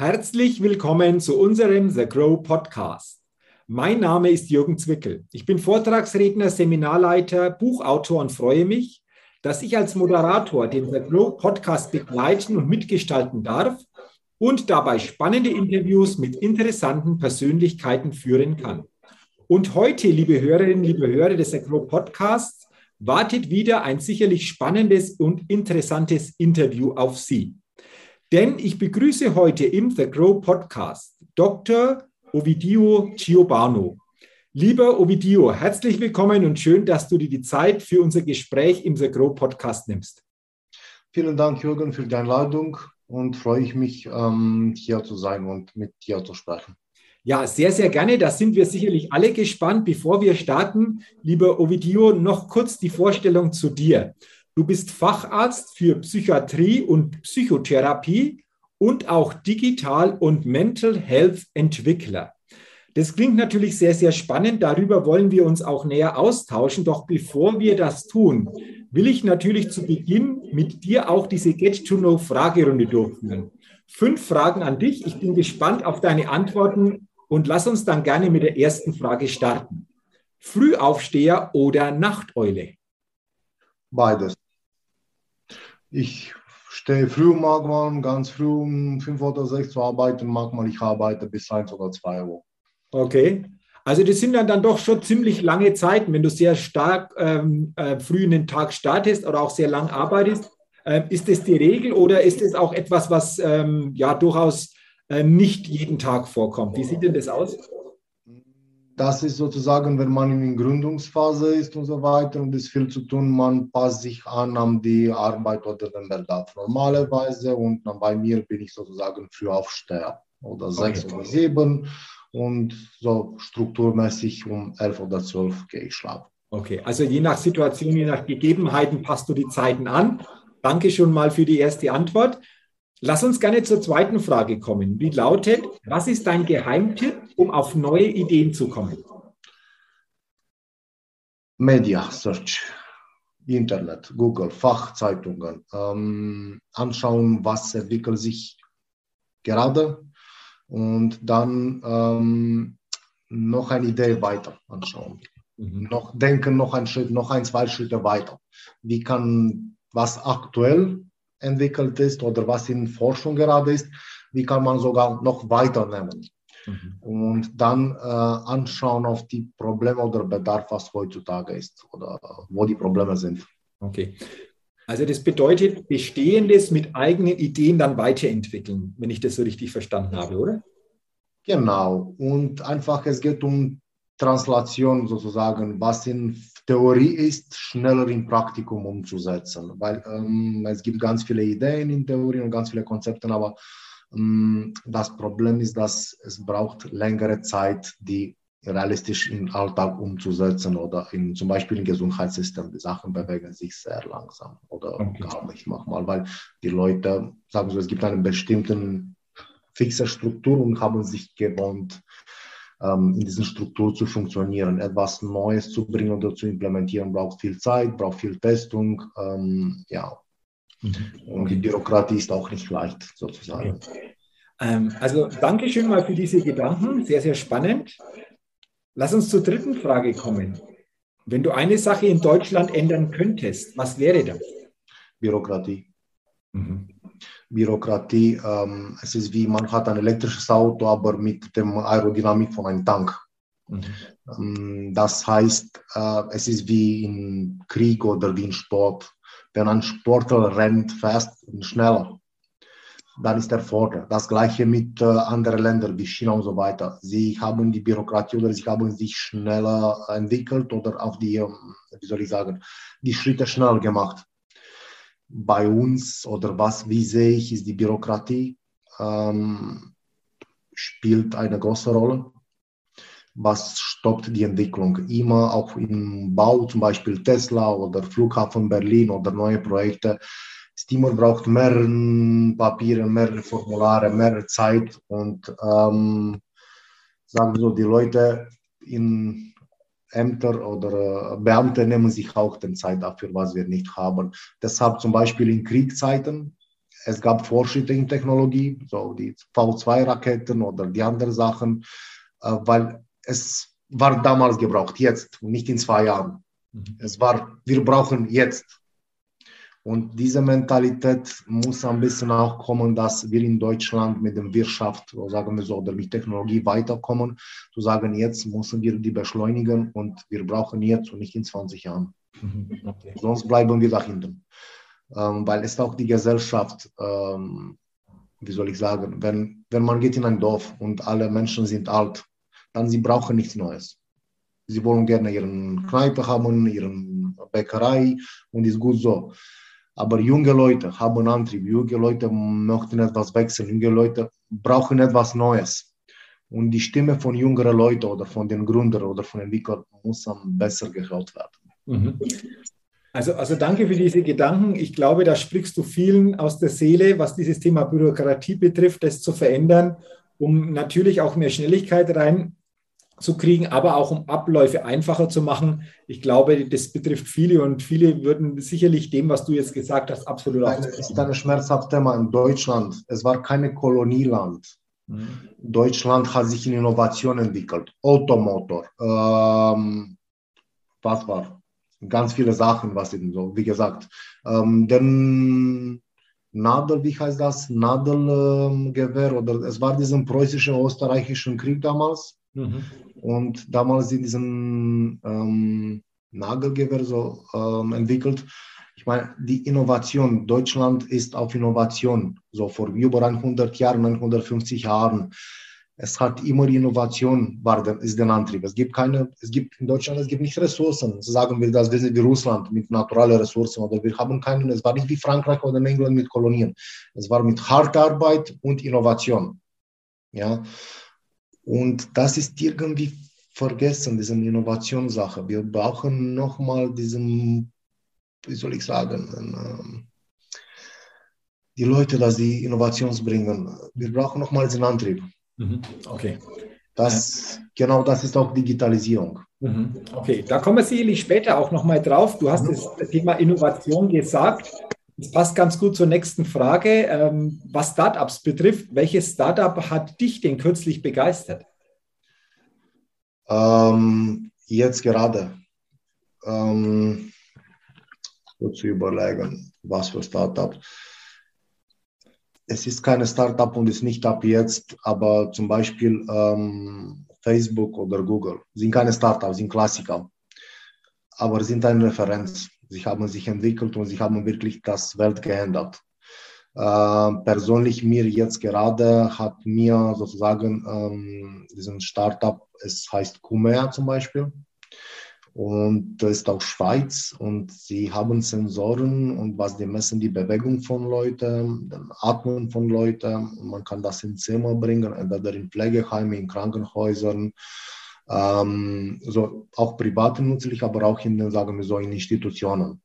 Herzlich willkommen zu unserem The Grow Podcast. Mein Name ist Jürgen Zwickel. Ich bin Vortragsredner, Seminarleiter, Buchautor und freue mich, dass ich als Moderator den The Grow Podcast begleiten und mitgestalten darf und dabei spannende Interviews mit interessanten Persönlichkeiten führen kann. Und heute, liebe Hörerinnen, liebe Hörer des The Grow Podcasts, wartet wieder ein sicherlich spannendes und interessantes Interview auf Sie. Denn ich begrüße heute im The Grow Podcast Dr. Ovidio Giobano. Lieber Ovidio, herzlich willkommen und schön, dass du dir die Zeit für unser Gespräch im The Grow Podcast nimmst. Vielen Dank, Jürgen, für die Einladung und freue ich mich, ähm, hier zu sein und mit dir zu sprechen. Ja, sehr, sehr gerne. Da sind wir sicherlich alle gespannt. Bevor wir starten, lieber Ovidio, noch kurz die Vorstellung zu dir. Du bist Facharzt für Psychiatrie und Psychotherapie und auch Digital- und Mental Health Entwickler. Das klingt natürlich sehr, sehr spannend. Darüber wollen wir uns auch näher austauschen. Doch bevor wir das tun, will ich natürlich zu Beginn mit dir auch diese Get-to-Know-Fragerunde durchführen. Fünf Fragen an dich. Ich bin gespannt auf deine Antworten und lass uns dann gerne mit der ersten Frage starten. Frühaufsteher oder Nachteule? Beides. Ich stehe früh manchmal, ganz früh um fünf oder sechs zu arbeiten, manchmal ich arbeite bis eins oder zwei Uhr. Okay. Also das sind dann, dann doch schon ziemlich lange Zeiten, wenn du sehr stark ähm, äh, früh in den Tag startest oder auch sehr lang arbeitest. Äh, ist das die Regel oder ist es auch etwas, was ähm, ja durchaus äh, nicht jeden Tag vorkommt? Wie sieht denn das aus? Das ist sozusagen, wenn man in der Gründungsphase ist und so weiter und es viel zu tun, man passt sich an an die Arbeit oder den Bedarf normalerweise und dann bei mir bin ich sozusagen Frühaufsteher oder sechs okay. oder sieben und so strukturmäßig um elf oder zwölf gehe ich schlafen. Okay, also je nach Situation, je nach Gegebenheiten passt du die Zeiten an. Danke schon mal für die erste Antwort. Lass uns gerne zur zweiten Frage kommen. Die lautet, was ist dein Geheimtipp, um auf neue Ideen zu kommen? Media Search, Internet, Google, Fachzeitungen, ähm, anschauen, was entwickelt sich gerade und dann ähm, noch eine Idee weiter anschauen. Mhm. Noch denken, noch ein Schritt, noch ein, zwei Schritte weiter. Wie kann was aktuell entwickelt ist oder was in Forschung gerade ist, wie kann man sogar noch weiter nehmen. Mhm. Und dann äh, anschauen auf die Probleme oder Bedarf, was heutzutage ist oder wo die Probleme sind. Okay. Also das bedeutet, Bestehendes mit eigenen Ideen dann weiterentwickeln, wenn ich das so richtig verstanden habe, oder? Genau. Und einfach, es geht um Translation sozusagen, was in Theorie ist, schneller im Praktikum umzusetzen. Weil ähm, es gibt ganz viele Ideen in Theorie und ganz viele Konzepte, aber das Problem ist, dass es braucht längere Zeit, die realistisch im Alltag umzusetzen oder in, zum Beispiel im Gesundheitssystem. Die Sachen bewegen sich sehr langsam oder okay. gar nicht manchmal, weil die Leute sagen so, es gibt eine bestimmte fixe Struktur und haben sich gewohnt, ähm, in diesen Struktur zu funktionieren. Etwas Neues zu bringen oder zu implementieren braucht viel Zeit, braucht viel Testung. Ähm, ja. Mhm. Und die Bürokratie ist auch nicht leicht, sozusagen. Okay. Ähm, also danke schön mal für diese Gedanken, sehr, sehr spannend. Lass uns zur dritten Frage kommen. Wenn du eine Sache in Deutschland ändern könntest, was wäre das? Bürokratie. Mhm. Bürokratie. Ähm, es ist wie man hat ein elektrisches Auto, aber mit dem Aerodynamik von einem Tank. Mhm. Ähm, das heißt, äh, es ist wie im Krieg oder wie im Sport. Wenn ein Sportler rennt fast und schneller, dann ist er vorne. Das gleiche mit äh, anderen Ländern wie China und so weiter. Sie haben die Bürokratie oder sie haben sich schneller entwickelt oder auf die, ähm, wie soll ich sagen, die Schritte schneller gemacht bei uns oder was, wie sehe ich, ist die Bürokratie ähm, spielt eine große Rolle. Was stoppt die Entwicklung? Immer auch im Bau, zum Beispiel Tesla oder Flughafen Berlin oder neue Projekte. Steamer braucht mehr Papiere, mehr Formulare, mehr Zeit und ähm, sagen wir so, die Leute in Ämter oder äh, Beamte nehmen sich auch den Zeit dafür, was wir nicht haben. Deshalb zum Beispiel in Kriegszeiten, es gab Fortschritte in Technologie, so die V2-Raketen oder die anderen Sachen, äh, weil es war damals gebraucht, jetzt und nicht in zwei Jahren. Mhm. Es war, wir brauchen jetzt. Und diese Mentalität muss ein bisschen auch kommen, dass wir in Deutschland mit der Wirtschaft, sagen wir so, oder mit Technologie weiterkommen. Zu sagen, jetzt müssen wir die beschleunigen und wir brauchen jetzt und nicht in 20 Jahren. Mhm. Okay. Sonst bleiben wir da hinten. Ähm, weil es auch die Gesellschaft, ähm, wie soll ich sagen, wenn, wenn man geht in ein Dorf und alle Menschen sind alt, dann sie brauchen nichts Neues. Sie wollen gerne ihren Kneipe haben, ihren Bäckerei und ist gut so. Aber junge Leute haben Antrieb, junge Leute möchten etwas wechseln, junge Leute brauchen etwas Neues. Und die Stimme von jüngeren Leuten oder von den Gründern oder von Entwicklern muss dann besser gehört werden. Mhm. Also, also danke für diese Gedanken. Ich glaube, da sprichst du vielen aus der Seele, was dieses Thema Bürokratie betrifft, das zu verändern, um natürlich auch mehr Schnelligkeit rein zu kriegen, aber auch um Abläufe einfacher zu machen. Ich glaube, das betrifft viele und viele würden sicherlich dem, was du jetzt gesagt hast, absolut auch. Das ist ein schmerzhaftes Thema in Deutschland. Es war keine Kolonieland. Mhm. Deutschland hat sich in Innovation entwickelt. Automotor. Ähm, was war? Ganz viele Sachen, was eben so, wie gesagt. Ähm, denn Nadel, wie heißt das? Nadelgewehr ähm, oder es war diesen preußischen, österreichischen Krieg damals. Mhm. Und damals in diesem ähm, Nagelgewehr so ähm, entwickelt. Ich meine, die Innovation, Deutschland ist auf Innovation, so vor über 100 Jahren, 150 Jahren. Es hat immer Innovation, war der, ist der Antrieb. Es gibt keine, es gibt in Deutschland, es gibt nicht Ressourcen. Sagen wir das, wir sind wie Russland mit naturalen Ressourcen oder wir haben keinen, es war nicht wie Frankreich oder England mit Kolonien. Es war mit harter Arbeit und Innovation. Ja. Und das ist irgendwie vergessen, diese Innovationssache. Wir brauchen nochmal diesen, wie soll ich sagen, ähm, die Leute, dass sie Innovation bringen. Wir brauchen nochmal diesen Antrieb. Mhm. Okay. Das, genau das ist auch Digitalisierung. Mhm. Okay, da kommen wir sicherlich später auch nochmal drauf. Du hast mhm. das Thema Innovation gesagt. Das passt ganz gut zur nächsten Frage. Ähm, was Startups betrifft, welches Startup hat dich denn kürzlich begeistert? Ähm, jetzt gerade. Ähm, zu überlegen, was für Startup. Es ist keine Startup und ist nicht ab jetzt, aber zum Beispiel ähm, Facebook oder Google sind keine Startups, sind Klassiker, aber sind eine Referenz. Sie haben sich entwickelt und sie haben wirklich das Welt geändert. Äh, persönlich mir jetzt gerade hat mir sozusagen ähm, diesen Startup, es heißt Kumea zum Beispiel, und das ist auch Schweiz und sie haben Sensoren und was die messen die Bewegung von Leuten, den Atmen von Leuten. Man kann das ins Zimmer bringen, entweder in Pflegeheimen, in Krankenhäusern ähm, so auch privat nützlich, aber auch in, sagen wir so, in Institutionen.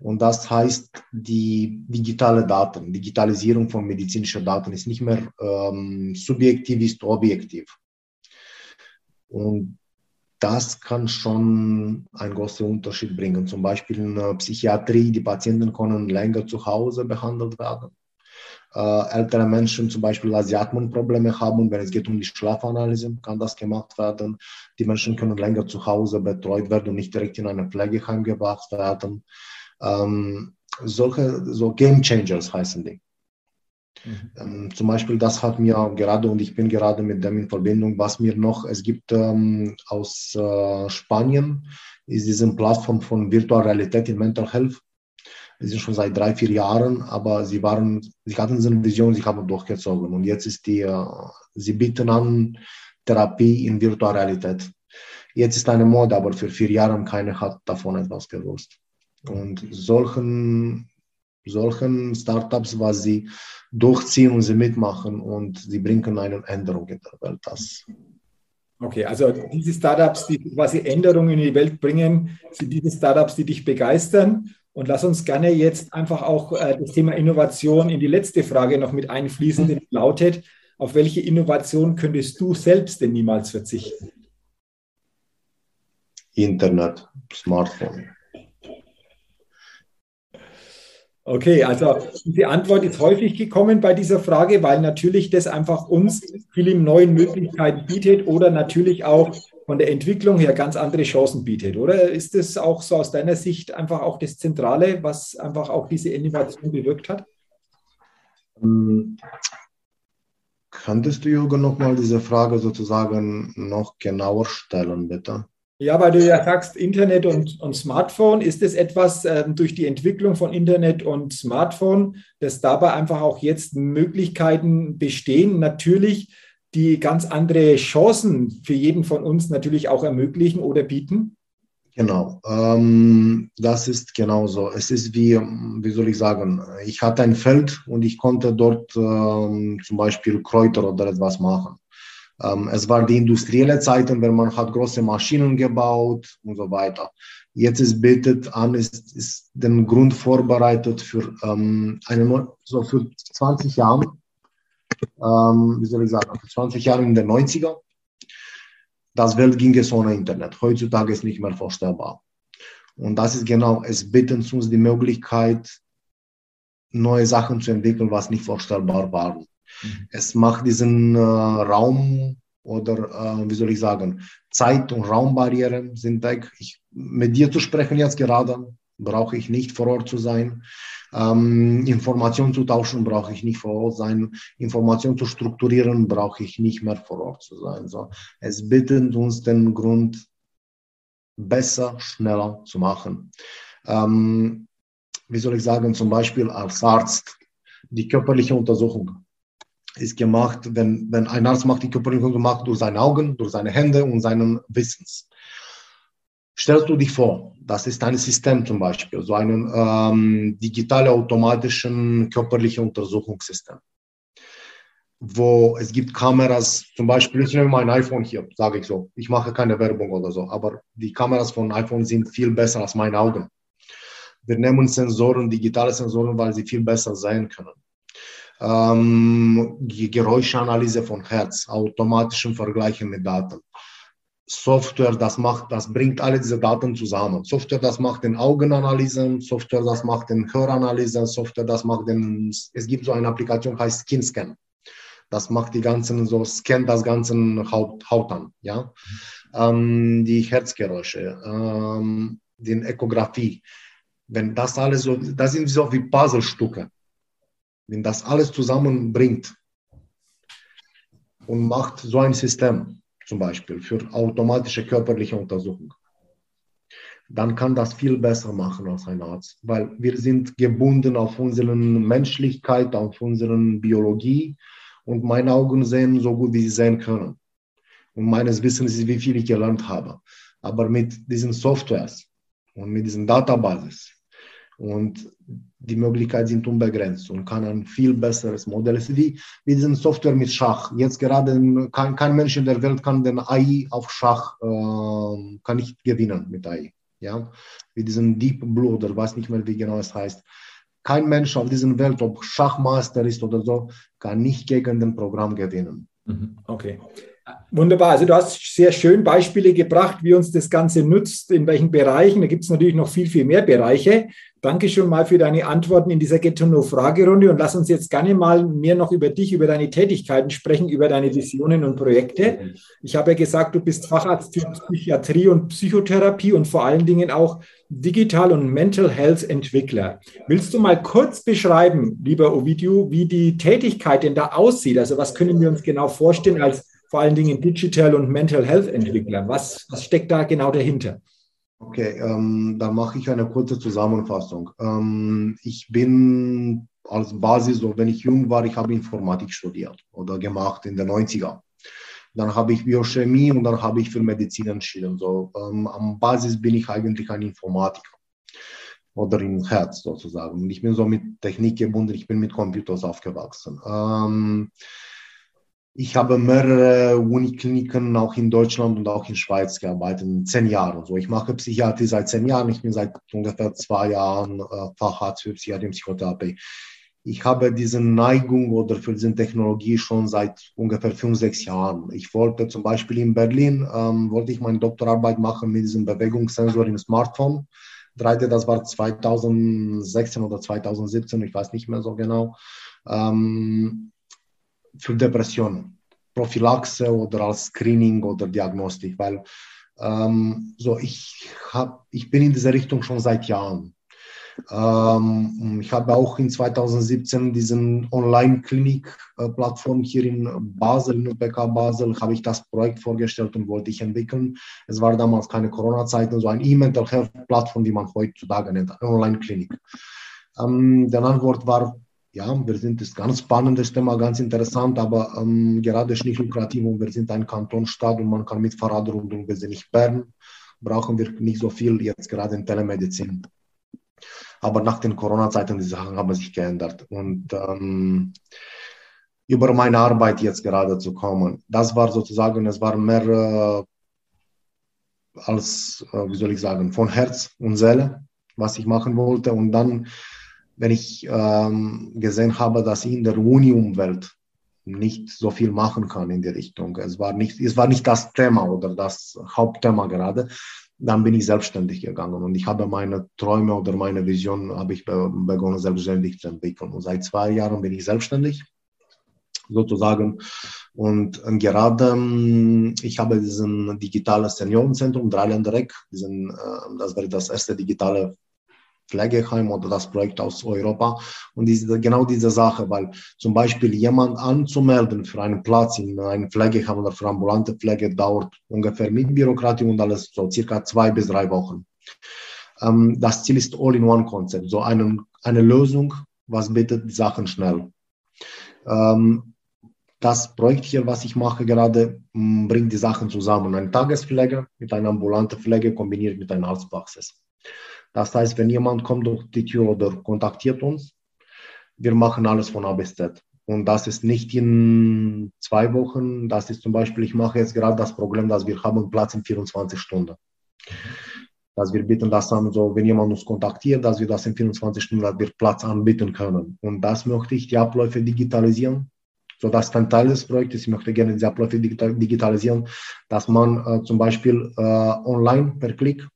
Und das heißt, die digitale Daten, Digitalisierung von medizinischen Daten ist nicht mehr ähm, subjektiv, ist objektiv. Und das kann schon einen großen Unterschied bringen. Zum Beispiel in der Psychiatrie, die Patienten können länger zu Hause behandelt werden ältere Menschen zum Beispiel Asiatenprobleme haben, wenn es geht um die Schlafanalyse, kann das gemacht werden. Die Menschen können länger zu Hause betreut werden und nicht direkt in ein Pflegeheim gebracht werden. Ähm, solche so Game Changers heißen die. Mhm. Ähm, zum Beispiel, das hat mir gerade, und ich bin gerade mit dem in Verbindung, was mir noch, es gibt ähm, aus äh, Spanien, ist diese Plattform von Virtual Realität in Mental Health. Die sind schon seit drei, vier Jahren, aber sie waren, sie hatten so eine Vision, sie haben durchgezogen. Und jetzt ist die, äh, sie bieten an Therapie in virtueller Realität. Jetzt ist eine Mode, aber für vier Jahre keiner hat davon etwas gewusst. Und solchen, solchen Startups, was sie durchziehen und sie mitmachen und sie bringen eine Änderung in der Welt. Das Okay, also diese Startups, die quasi Änderungen in die Welt bringen, sind diese Startups, die dich begeistern. Und lass uns gerne jetzt einfach auch äh, das Thema Innovation in die letzte Frage noch mit einfließen, die lautet, auf welche Innovation könntest du selbst denn niemals verzichten? Internet, Smartphone. Okay, also die Antwort ist häufig gekommen bei dieser Frage, weil natürlich das einfach uns viele neue Möglichkeiten bietet oder natürlich auch von der Entwicklung her ganz andere Chancen bietet, oder? Ist das auch so aus deiner Sicht einfach auch das Zentrale, was einfach auch diese Innovation bewirkt hat? Könntest du, Jürgen, nochmal diese Frage sozusagen noch genauer stellen, bitte? Ja, weil du ja sagst, Internet und, und Smartphone, ist es etwas ähm, durch die Entwicklung von Internet und Smartphone, dass dabei einfach auch jetzt Möglichkeiten bestehen, natürlich, die ganz andere Chancen für jeden von uns natürlich auch ermöglichen oder bieten? Genau, ähm, das ist genauso. Es ist wie, wie soll ich sagen, ich hatte ein Feld und ich konnte dort ähm, zum Beispiel Kräuter oder etwas machen. Ähm, es war die industrielle Zeit, wenn man hat große Maschinen gebaut und so weiter. Jetzt ist bietet an, ist, ist den Grund vorbereitet für ähm, eine, so für 20 Jahre, ähm, wie soll ich sagen, für 20 Jahre in den 90er. Das Welt ging es ohne Internet. Heutzutage ist nicht mehr vorstellbar. Und das ist genau, es bietet uns die Möglichkeit, neue Sachen zu entwickeln, was nicht vorstellbar waren. Mhm. Es macht diesen äh, Raum oder äh, wie soll ich sagen, Zeit- und Raumbarrieren sind weg. Ich, mit dir zu sprechen jetzt gerade brauche ich nicht vor Ort zu sein. Ähm, Informationen zu tauschen brauche ich nicht vor Ort sein. Informationen zu strukturieren brauche ich nicht mehr vor Ort zu sein. So, es bittet uns den Grund, besser, schneller zu machen. Ähm, wie soll ich sagen, zum Beispiel als Arzt, die körperliche Untersuchung ist gemacht, wenn, wenn ein Arzt macht die Körperlichung gemacht durch seine Augen, durch seine Hände und seinen Wissens. Stellst du dich vor, das ist ein System zum Beispiel, so ein ähm, digitale automatischen körperlichen Untersuchungssystem, wo es gibt Kameras, zum Beispiel, ich nehme mein iPhone hier, sage ich so, ich mache keine Werbung oder so, aber die Kameras von iPhone sind viel besser als meine Augen. Wir nehmen Sensoren, digitale Sensoren, weil sie viel besser sehen können ähm, Geräuschanalyse von Herz, automatischen Vergleichen mit Daten. Software, das macht, das bringt alle diese Daten zusammen. Software, das macht den Augenanalysen, Software, das macht den Höranalysen, Software, das macht den, es gibt so eine Applikation, heißt SkinScan. Das macht die ganzen, so scannt das ganze Haut, Haut an, ja. Ähm, die Herzgeräusche, ähm, die Ökographie. Wenn das alles so, das sind so wie Puzzlestücke wenn das alles zusammenbringt und macht so ein System zum Beispiel für automatische körperliche Untersuchung, dann kann das viel besser machen als ein Arzt, weil wir sind gebunden auf unsere Menschlichkeit, auf unsere Biologie und meine Augen sehen so gut, wie sie sehen können. Und meines Wissens ist, wie viel ich gelernt habe. Aber mit diesen Softwares und mit diesen Databases und die Möglichkeiten sind unbegrenzt und kann ein viel besseres Modell. Es ist wie, wie diese Software mit Schach. Jetzt gerade kein, kein Mensch in der Welt kann den AI auf Schach äh, kann nicht gewinnen mit AI. Ja, wie diesen Deep Blue oder weiß nicht mehr, wie genau es heißt. Kein Mensch auf dieser Welt, ob Schachmaster ist oder so, kann nicht gegen den Programm gewinnen. Mhm. Okay. Wunderbar. Also du hast sehr schön Beispiele gebracht, wie uns das Ganze nutzt, in welchen Bereichen. Da gibt es natürlich noch viel, viel mehr Bereiche. Danke schon mal für deine Antworten in dieser Get to Know Fragerunde und lass uns jetzt gerne mal mehr noch über dich, über deine Tätigkeiten sprechen, über deine Visionen und Projekte. Ich habe ja gesagt, du bist Facharzt für Psychiatrie und Psychotherapie und vor allen Dingen auch Digital- und Mental Health Entwickler. Willst du mal kurz beschreiben, lieber Ovidio, wie die Tätigkeit denn da aussieht? Also was können wir uns genau vorstellen als vor allen Dingen Digital- und Mental Health Entwickler? Was, was steckt da genau dahinter? Okay, ähm, da mache ich eine kurze Zusammenfassung. Ähm, ich bin als Basis, so wenn ich jung war, ich habe Informatik studiert oder gemacht in den 90er. Dann habe ich Biochemie und dann habe ich für Medizin entschieden. So, ähm, am Basis bin ich eigentlich ein Informatiker oder im Herz sozusagen. Ich bin so mit Technik gebunden, ich bin mit Computers aufgewachsen. Ähm, ich habe mehrere Unikliniken auch in Deutschland und auch in Schweiz gearbeitet, zehn Jahren. So, ich mache Psychiatrie seit zehn Jahren. Ich bin seit ungefähr zwei Jahren äh, Facharzt für Psychiatrie und Psychotherapie. Ich habe diese Neigung oder für diese Technologie schon seit ungefähr fünf, sechs Jahren. Ich wollte zum Beispiel in Berlin, ähm, wollte ich meine Doktorarbeit machen mit diesem Bewegungssensor im Smartphone 3D, das war 2016 oder 2017, ich weiß nicht mehr so genau, ähm, für Depression, Prophylaxe oder als Screening oder Diagnostik, weil ähm, so ich, hab, ich bin in dieser Richtung schon seit Jahren. Ähm, ich habe auch in 2017 diesen Online-Klinik-Plattform hier in Basel, in UPK Basel, habe ich das Projekt vorgestellt und wollte ich entwickeln. Es war damals keine Corona-Zeit, so ein E-Mental Health-Plattform, wie man heutzutage nennt, Online-Klinik. Ähm, der Antwort war, ja, wir sind das ganz spannendes Thema, ganz interessant, aber ähm, gerade ist nicht lukrativ und wir sind ein Kantonstaat und man kann mit Fahrrad rund und wir sind nicht Bern, brauchen wir nicht so viel jetzt gerade in Telemedizin. Aber nach den Corona-Zeiten, die Sachen haben sich geändert. Und ähm, über meine Arbeit jetzt gerade zu kommen, das war sozusagen, es war mehr äh, als, äh, wie soll ich sagen, von Herz und Seele, was ich machen wollte. Und dann, wenn ich ähm, gesehen habe, dass ich in der Uni-Umwelt nicht so viel machen kann in die Richtung. Es war nicht, es war nicht das Thema oder das Hauptthema gerade dann bin ich selbstständig gegangen und ich habe meine Träume oder meine Vision habe ich begonnen selbstständig zu entwickeln. Und seit zwei Jahren bin ich selbstständig sozusagen. Und gerade ähm, ich habe diesen digitales Seniorenzentrum Dreiländereck, diesen, äh, das wäre das erste digitale Pflegeheim oder das Projekt aus Europa. Und diese, genau diese Sache, weil zum Beispiel jemand anzumelden für einen Platz in einem Pflegeheim oder für ambulante Pflege dauert ungefähr mit Bürokratie und alles so circa zwei bis drei Wochen. Ähm, das Ziel ist All-in-One-Konzept, so eine, eine Lösung, was bietet Sachen schnell. Ähm, das Projekt hier, was ich mache gerade, bringt die Sachen zusammen. Eine Tagespflege mit einer ambulanten Pflege kombiniert mit einer Arztpraxis. Das heißt, wenn jemand kommt durch die Tür oder kontaktiert uns, wir machen alles von A bis Z. Und das ist nicht in zwei Wochen. Das ist zum Beispiel, ich mache jetzt gerade das Problem, dass wir haben Platz in 24 Stunden. Dass wir bitten das an, so, wenn jemand uns kontaktiert, dass wir das in 24 Stunden, dass wir Platz anbieten können. Und das möchte ich, die Abläufe digitalisieren. So, das ist ein Teil des Projektes. Ich möchte gerne die Abläufe digitalisieren, dass man äh, zum Beispiel äh, online per Klick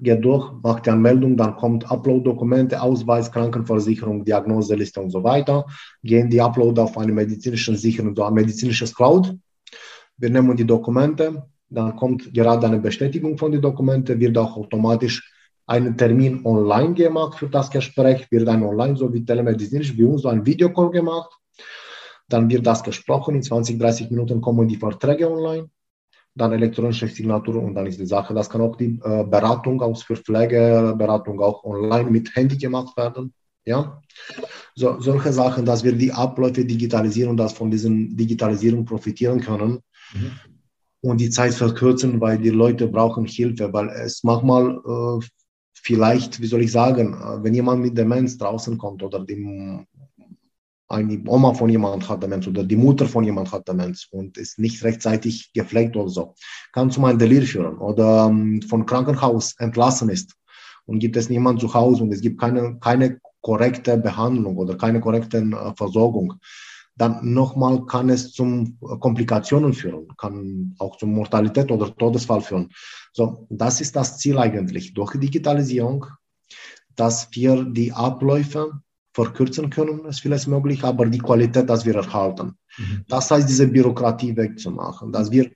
geht durch, macht die Anmeldung, dann kommt Upload-Dokumente, Ausweis, Krankenversicherung, Diagnoseliste und so weiter. Gehen die Upload auf eine medizinische Sicherung, so ein medizinisches Cloud. Wir nehmen die Dokumente, dann kommt gerade eine Bestätigung von den Dokumenten, wird auch automatisch ein Termin online gemacht für das Gespräch, wird ein online, so wie telemedizinisch, wie uns, so ein Videocall gemacht. Dann wird das gesprochen, in 20, 30 Minuten kommen die Verträge online dann elektronische Signatur und dann ist die Sache. Das kann auch die äh, Beratung aus für Pflegeberatung auch online mit Handy gemacht werden. Ja, so, solche Sachen, dass wir die Abläufe digitalisieren und dass von diesen Digitalisierung profitieren können mhm. und die Zeit verkürzen, weil die Leute brauchen Hilfe, weil es manchmal äh, vielleicht, wie soll ich sagen, äh, wenn jemand mit Demenz draußen kommt oder dem eine Oma von jemand hat Demenz oder die Mutter von jemand hat Demenz und ist nicht rechtzeitig gepflegt oder so, kann zu einem Delir führen oder um, von Krankenhaus entlassen ist und gibt es niemand zu Hause und es gibt keine, keine korrekte Behandlung oder keine korrekte äh, Versorgung, dann nochmal kann es zum Komplikationen führen, kann auch zum Mortalität oder Todesfall führen. So, das ist das Ziel eigentlich. Durch Digitalisierung, dass wir die Abläufe verkürzen können, ist vielleicht möglich, aber die Qualität, dass wir erhalten. Mhm. Das heißt, diese Bürokratie wegzumachen, dass wir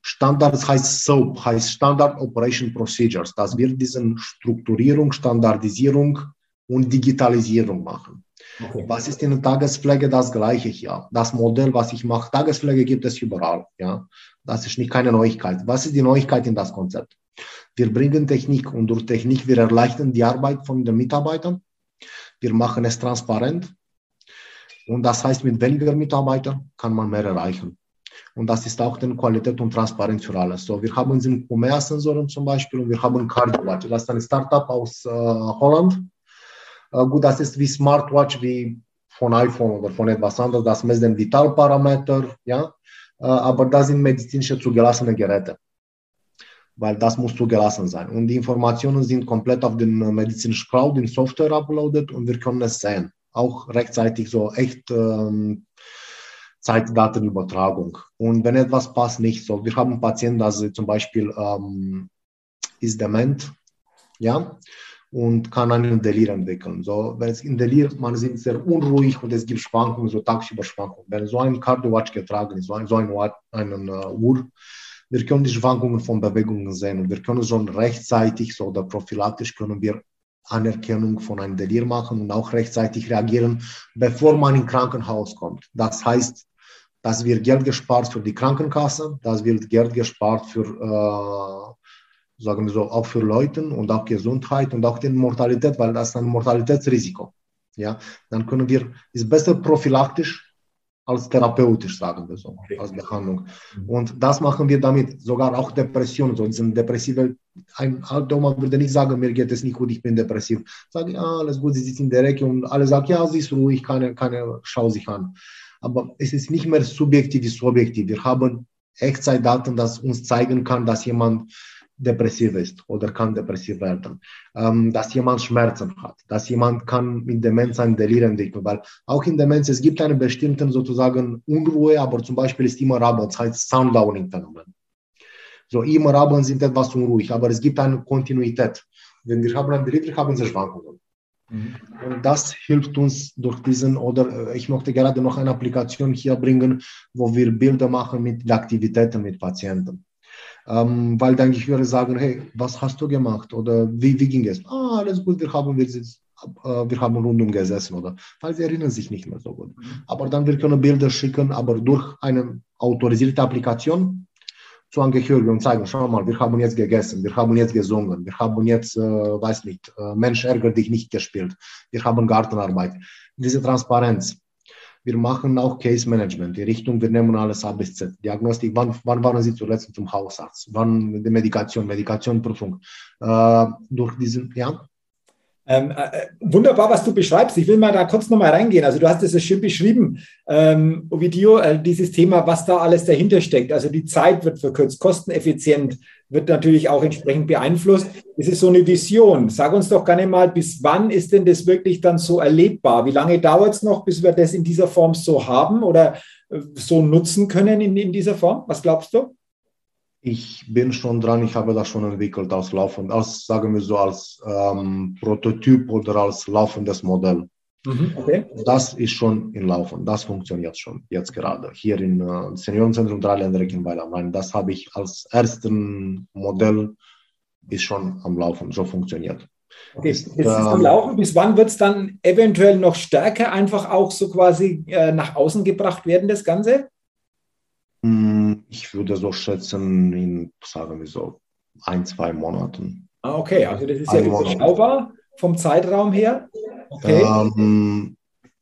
Standard, das heißt SOAP, heißt Standard Operation Procedures, dass wir diese Strukturierung, Standardisierung und Digitalisierung machen. Okay. Was ist in der Tagespflege das gleiche hier? Das Modell, was ich mache, Tagespflege gibt es überall. Ja? Das ist nicht keine Neuigkeit. Was ist die Neuigkeit in das Konzept? Wir bringen Technik und durch Technik wir erleichtern die Arbeit von den Mitarbeitern wir machen es transparent. Und das heißt, mit weniger Mitarbeitern kann man mehr erreichen. Und das ist auch die Qualität und Transparenz für alles. So, wir haben unsere UMR-Sensoren zum Beispiel und wir haben CardioWatch. Das ist ein Startup aus äh, Holland. Äh, gut, das ist wie Smartwatch, wie von iPhone oder von etwas anderes. Das misst den Vitalparameter, ja. Äh, aber das sind medizinische zugelassene Geräte weil das muss zugelassen sein. Und die Informationen sind komplett auf den medizinischen Cloud in Software uploaded und wir können es sehen. Auch rechtzeitig so echt ähm, Zeitdatenübertragung. Und wenn etwas passt, nicht so. Wir haben Patienten, dass sie zum Beispiel ähm, ist dement, ja, und kann einen Delir entwickeln. So, wenn es in Delir, man ist sehr unruhig und es gibt Schwankungen, so tagsüber Schwankungen. Wenn so ein Cardio-Watch getragen ist, so ein, so ein einen, uh, Uhr, wir können die Schwankungen von Bewegungen sehen und wir können schon rechtzeitig so oder prophylaktisch können wir Anerkennung von einem Delir machen und auch rechtzeitig reagieren, bevor man ins Krankenhaus kommt. Das heißt, dass wir Geld gespart für die Krankenkasse, dass wir Geld gespart für äh, sagen wir so, auch für Leute und auch Gesundheit und auch die Mortalität, weil das ist ein Mortalitätsrisiko. Ja, dann können wir, ist besser prophylaktisch als therapeutisch, sagen wir so, als Behandlung. Und das machen wir damit, sogar auch Depressionen, so diesen depressive, ein alter Oma würde nicht sagen, mir geht es nicht gut, ich bin depressiv. Sage, ja, alles gut, sie sitzt in der Ecke und alle sagen, ja, sie ist ruhig, keine, keine, schau sich an. Aber es ist nicht mehr subjektiv wie subjektiv. Wir haben Echtzeitdaten, das uns zeigen kann, dass jemand depressiv ist oder kann depressiv werden, ähm, dass jemand Schmerzen hat, dass jemand kann in Demenz ein Delir entwickeln, weil auch in Demenz, es gibt eine bestimmte sozusagen Unruhe, aber zum Beispiel ist immer abends, heißt Sundowning-Phänomen. So, immer abends sind etwas unruhig, aber es gibt eine Kontinuität. Wenn wir haben ein Delir, haben sie Schwankungen. Mhm. Und das hilft uns durch diesen, oder äh, ich möchte gerade noch eine Applikation hier bringen, wo wir Bilder machen mit Aktivitäten mit Patienten. Ähm, weil dann ich würde sagen, hey, was hast du gemacht oder wie, wie ging es? Ah, alles gut, wir haben, wir, äh, wir haben rundum gesessen oder, weil sie erinnern sich nicht mehr so gut. Mhm. Aber dann wir können Bilder schicken, aber durch eine autorisierte Applikation zu Angehörigen und zeigen, schau mal, wir haben jetzt gegessen, wir haben jetzt gesungen, wir haben jetzt, äh, weiß nicht, äh, Mensch ärger dich nicht gespielt, wir haben Gartenarbeit. Diese Transparenz, wir machen auch Case Management, die Richtung, wir nehmen alles A bis Z. Diagnostik, wann, wann waren Sie zuletzt zum Hausarzt? Wann die Medikation, Medikationprüfung? Äh, durch diesen, ja, ähm, äh, wunderbar, was du beschreibst. Ich will mal da kurz nochmal reingehen. Also du hast es ja schön beschrieben, ähm, Ovidio, äh, dieses Thema, was da alles dahinter steckt. Also die Zeit wird verkürzt, kosteneffizient, wird natürlich auch entsprechend beeinflusst. Es ist so eine Vision. Sag uns doch gerne mal, bis wann ist denn das wirklich dann so erlebbar? Wie lange dauert es noch, bis wir das in dieser Form so haben oder äh, so nutzen können in, in dieser Form? Was glaubst du? Ich bin schon dran, ich habe das schon entwickelt als laufend, als sagen wir so als ähm, Prototyp oder als laufendes Modell. Mhm, okay. Das ist schon in Laufen, das funktioniert schon jetzt gerade. Hier im äh, Seniorenzentrum Dreiländereck in Weil am Rhein, das habe ich als ersten Modell, ist schon am Laufen, so funktioniert. Okay, ist es am ähm, Laufen. Bis wann wird es dann eventuell noch stärker einfach auch so quasi äh, nach außen gebracht werden, das Ganze? Hm, ich würde so schätzen, in, sagen wir so, ein, zwei Monaten. Ah, okay, also das ist ein ja überschaubar vom Zeitraum her. Okay. Ähm,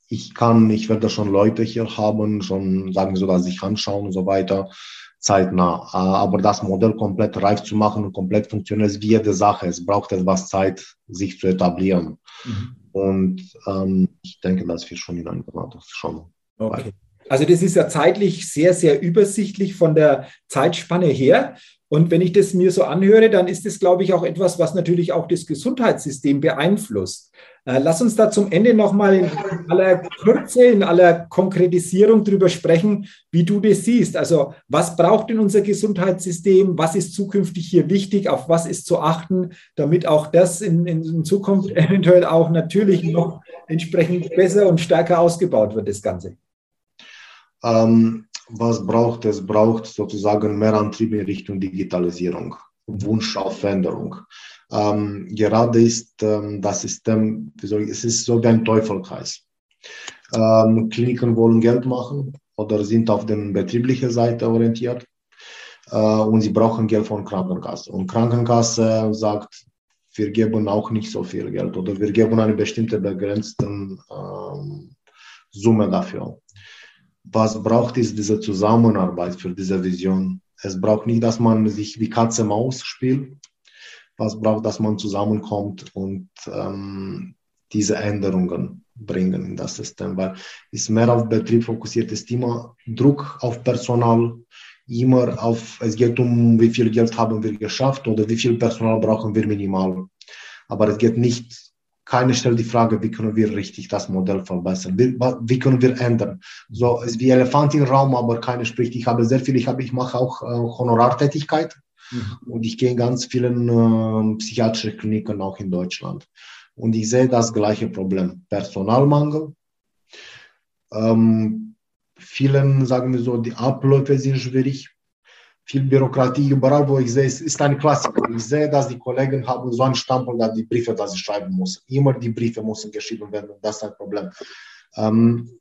ich kann, ich werde schon Leute hier haben, schon sagen wir so, dass sich anschauen und so weiter, zeitnah. Äh, aber das Modell komplett reif zu machen und komplett funktioniert, ist wie jede Sache. Es braucht etwas Zeit, sich zu etablieren. Mhm. Und ähm, ich denke, dass wir schon in einem Monat schon. Okay. Weit. Also das ist ja zeitlich sehr, sehr übersichtlich von der Zeitspanne her. Und wenn ich das mir so anhöre, dann ist das, glaube ich, auch etwas, was natürlich auch das Gesundheitssystem beeinflusst. Äh, lass uns da zum Ende nochmal in aller Kürze, in aller Konkretisierung darüber sprechen, wie du das siehst. Also was braucht denn unser Gesundheitssystem? Was ist zukünftig hier wichtig? Auf was ist zu achten, damit auch das in, in Zukunft eventuell auch natürlich noch entsprechend besser und stärker ausgebaut wird, das Ganze? Ähm, was braucht es? Braucht sozusagen mehr Antrieb in Richtung Digitalisierung, Wunsch auf Veränderung. Ähm, gerade ist ähm, das System, es ist so wie ein Teufelkreis. Ähm, Kliniken wollen Geld machen oder sind auf der betrieblichen Seite orientiert äh, und sie brauchen Geld von Krankenkasse. Und Krankenkasse sagt, wir geben auch nicht so viel Geld oder wir geben eine bestimmte begrenzte ähm, Summe dafür was braucht ist diese Zusammenarbeit für diese Vision. Es braucht nicht, dass man sich wie Katze Maus spielt. Was braucht, dass man zusammenkommt und ähm, diese Änderungen bringen in das System, weil es mehr auf Betrieb fokussiert ist, immer Druck auf Personal, immer auf, es geht um, wie viel Geld haben wir geschafft oder wie viel Personal brauchen wir minimal. Aber es geht nicht keiner stellt die Frage, wie können wir richtig das Modell verbessern? Wie, wie können wir ändern? So ist wie Elefant im Raum, aber keiner spricht. Ich habe sehr viel, ich, habe, ich mache auch äh, Honorartätigkeit. Mhm. Und ich gehe in ganz vielen äh, psychiatrischen Kliniken auch in Deutschland. Und ich sehe das gleiche Problem. Personalmangel. Ähm, vielen, sagen wir so, die Abläufe sind schwierig. Viel Bürokratie überall, wo ich sehe, es ist ein Klassiker. Ich sehe, dass die Kollegen haben so einen Stempel, dass die Briefe, dass sie schreiben müssen. Immer die Briefe müssen geschrieben werden und das ist ein Problem. Ähm,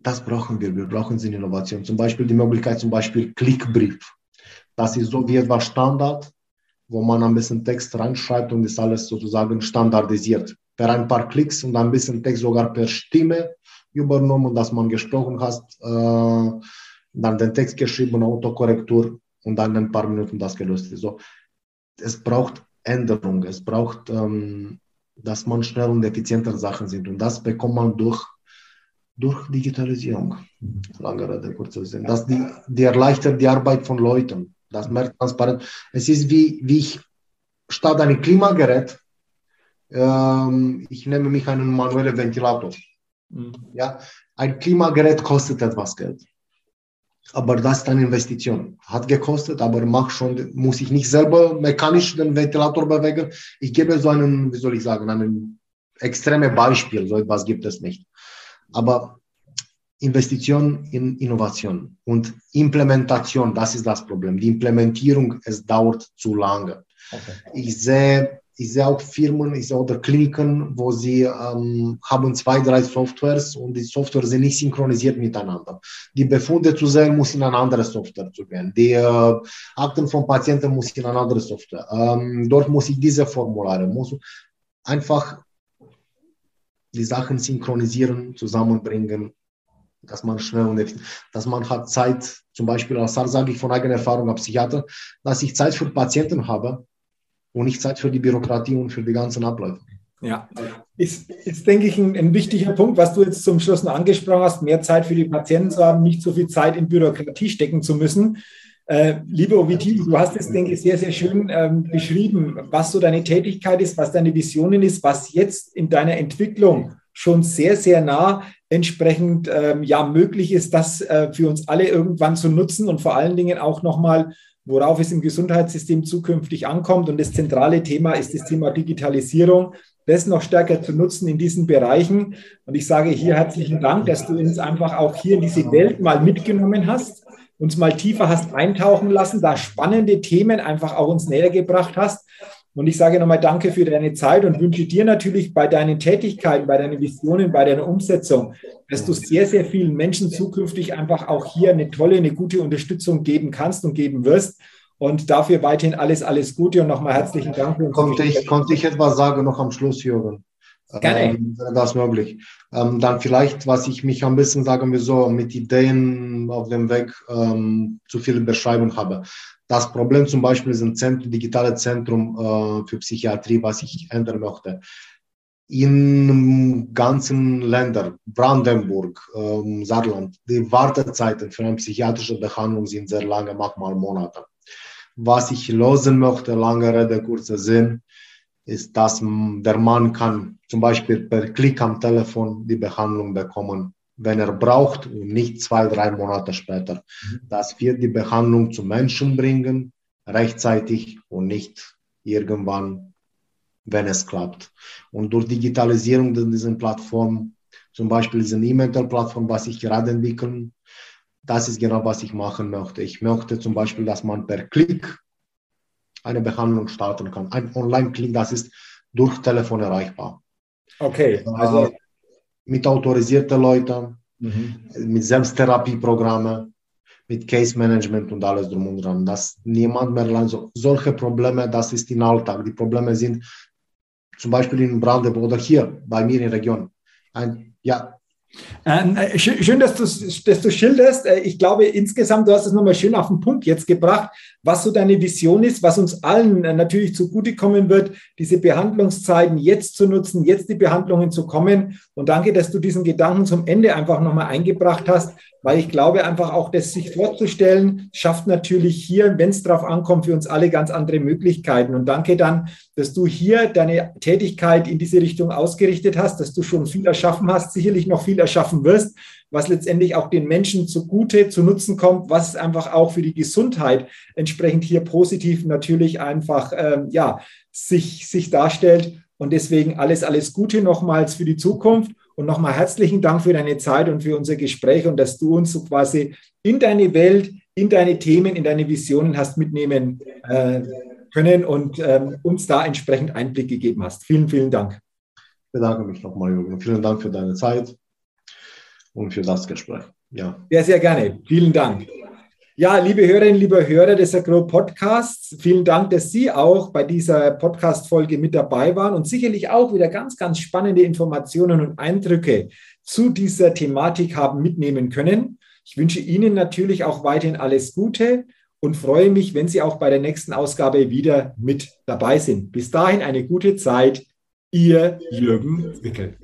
das brauchen wir. Wir brauchen sie Innovation. Zum Beispiel die Möglichkeit, zum Beispiel Klickbrief. Das ist so wie etwas Standard, wo man ein bisschen Text reinschreibt und ist alles sozusagen standardisiert. Per ein paar Klicks und ein bisschen Text sogar per Stimme übernommen, dass man gesprochen hat, äh, dann den Text geschrieben, Autokorrektur und dann in ein paar Minuten das gelöst ist. So, es braucht Änderung, es braucht, ähm, dass man schnell und effizienter Sachen sind und das bekommt man durch durch Digitalisierung. Lange Rede, kurzer Sinn. Das die, die erleichtert die Arbeit von Leuten. Das mehr transparent. Es ist wie, wie ich statt einem Klimagerät, ähm, ich nehme mich einen manuellen Ventilator. Mhm. Ja, ein Klimagerät kostet etwas Geld. Aber das ist eine Investition. Hat gekostet, aber mach schon, muss ich nicht selber mechanisch den Ventilator bewegen. Ich gebe so einen, wie soll ich sagen, ein extremes Beispiel. So etwas gibt es nicht. Aber Investition in Innovation und Implementation, das ist das Problem. Die Implementierung, es dauert zu lange. Okay. Ich sehe ich sehe auch Firmen, oder Kliniken, wo sie ähm, haben zwei, drei Softwares und die Software sind nicht synchronisiert miteinander. Die Befunde zu sehen, muss in eine andere Software zu gehen. Die äh, Akten von Patienten muss in eine andere Software. Ähm, dort muss ich diese Formulare, muss einfach die Sachen synchronisieren, zusammenbringen, dass man schnell und effektiv, dass man hat Zeit, zum Beispiel als sage ich von eigener Erfahrung als Psychiater, dass ich Zeit für Patienten habe, und nicht Zeit für die Bürokratie und für die ganzen Abläufe. Ja, ist, ist denke ich, ein, ein, wichtiger Punkt, was du jetzt zum Schluss noch angesprochen hast, mehr Zeit für die Patienten zu haben, nicht so viel Zeit in Bürokratie stecken zu müssen. Äh, liebe Ovitin, du hast es, denke ich, sehr, sehr schön ähm, beschrieben, was so deine Tätigkeit ist, was deine Visionen ist, was jetzt in deiner Entwicklung schon sehr, sehr nah entsprechend ähm, ja möglich ist, das äh, für uns alle irgendwann zu nutzen und vor allen Dingen auch nochmal worauf es im Gesundheitssystem zukünftig ankommt. Und das zentrale Thema ist das Thema Digitalisierung, das noch stärker zu nutzen in diesen Bereichen. Und ich sage hier herzlichen Dank, dass du uns einfach auch hier in diese Welt mal mitgenommen hast, uns mal tiefer hast eintauchen lassen, da spannende Themen einfach auch uns näher gebracht hast. Und ich sage nochmal Danke für deine Zeit und wünsche dir natürlich bei deinen Tätigkeiten, bei deinen Visionen, bei deiner Umsetzung, dass du sehr, sehr vielen Menschen zukünftig einfach auch hier eine tolle, eine gute Unterstützung geben kannst und geben wirst. Und dafür weiterhin alles, alles Gute und nochmal herzlichen Dank. Konnte ich, konnte ich etwas sagen noch am Schluss, Jürgen? Gerne. Ähm, das möglich. Ähm, dann vielleicht, was ich mich ein bisschen, sagen wir so, mit Ideen auf dem Weg ähm, zu viel beschreiben habe. Das Problem zum Beispiel ist ein Zentrum, digitales Zentrum äh, für Psychiatrie, was ich ändern möchte. In ganzen Ländern, Brandenburg, ähm, Saarland, die Wartezeiten für eine psychiatrische Behandlung sind sehr lange, manchmal Monate. Was ich lösen möchte, lange Rede, kurzer Sinn, ist, dass der Mann kann zum Beispiel per Klick am Telefon die Behandlung bekommen wenn er braucht und nicht zwei, drei Monate später. Mhm. Dass wir die Behandlung zum Menschen bringen, rechtzeitig und nicht irgendwann, wenn es klappt. Und durch Digitalisierung dieser Plattform, zum Beispiel diese E-Mail-Plattform, was ich gerade entwickeln, das ist genau, was ich machen möchte. Ich möchte zum Beispiel, dass man per Klick eine Behandlung starten kann. Ein Online-Klick, das ist durch Telefon erreichbar. Okay, also mit autorisierten Leuten, mhm. mit Selbsttherapieprogrammen, mit Case Management und alles drum und dran. Dass niemand mehr lernt. So, solche Probleme, das ist im Alltag. Die Probleme sind zum Beispiel in Brandenburg oder hier bei mir in der Region. Ein, ja, ähm, äh, schön, dass du, dass du schilderst. Äh, ich glaube, insgesamt, du hast es nochmal schön auf den Punkt jetzt gebracht, was so deine Vision ist, was uns allen äh, natürlich zugutekommen wird, diese Behandlungszeiten jetzt zu nutzen, jetzt die Behandlungen zu kommen. Und danke, dass du diesen Gedanken zum Ende einfach nochmal eingebracht hast, weil ich glaube einfach auch, das sich vorzustellen, schafft natürlich hier, wenn es darauf ankommt, für uns alle ganz andere Möglichkeiten. Und danke dann, dass du hier deine Tätigkeit in diese Richtung ausgerichtet hast, dass du schon viel erschaffen hast, sicherlich noch viel erschaffen wirst. was letztendlich auch den Menschen zugute, zu Nutzen kommt, was einfach auch für die Gesundheit entsprechend hier positiv natürlich einfach ähm, ja, sich, sich darstellt. Und deswegen alles, alles Gute nochmals für die Zukunft. Und nochmal herzlichen Dank für deine Zeit und für unser Gespräch und dass du uns so quasi in deine Welt, in deine Themen, in deine Visionen hast mitnehmen äh, können und ähm, uns da entsprechend Einblick gegeben hast. Vielen, vielen Dank. Ich bedanke mich nochmal, Jürgen. Vielen Dank für deine Zeit und für das Gespräch. Ja. Sehr, sehr gerne. Vielen Dank. Ja, liebe Hörerinnen, liebe Hörer des Agro Podcasts, vielen Dank, dass Sie auch bei dieser Podcast-Folge mit dabei waren und sicherlich auch wieder ganz, ganz spannende Informationen und Eindrücke zu dieser Thematik haben mitnehmen können. Ich wünsche Ihnen natürlich auch weiterhin alles Gute und freue mich, wenn Sie auch bei der nächsten Ausgabe wieder mit dabei sind. Bis dahin eine gute Zeit. Ihr Jürgen Wickel.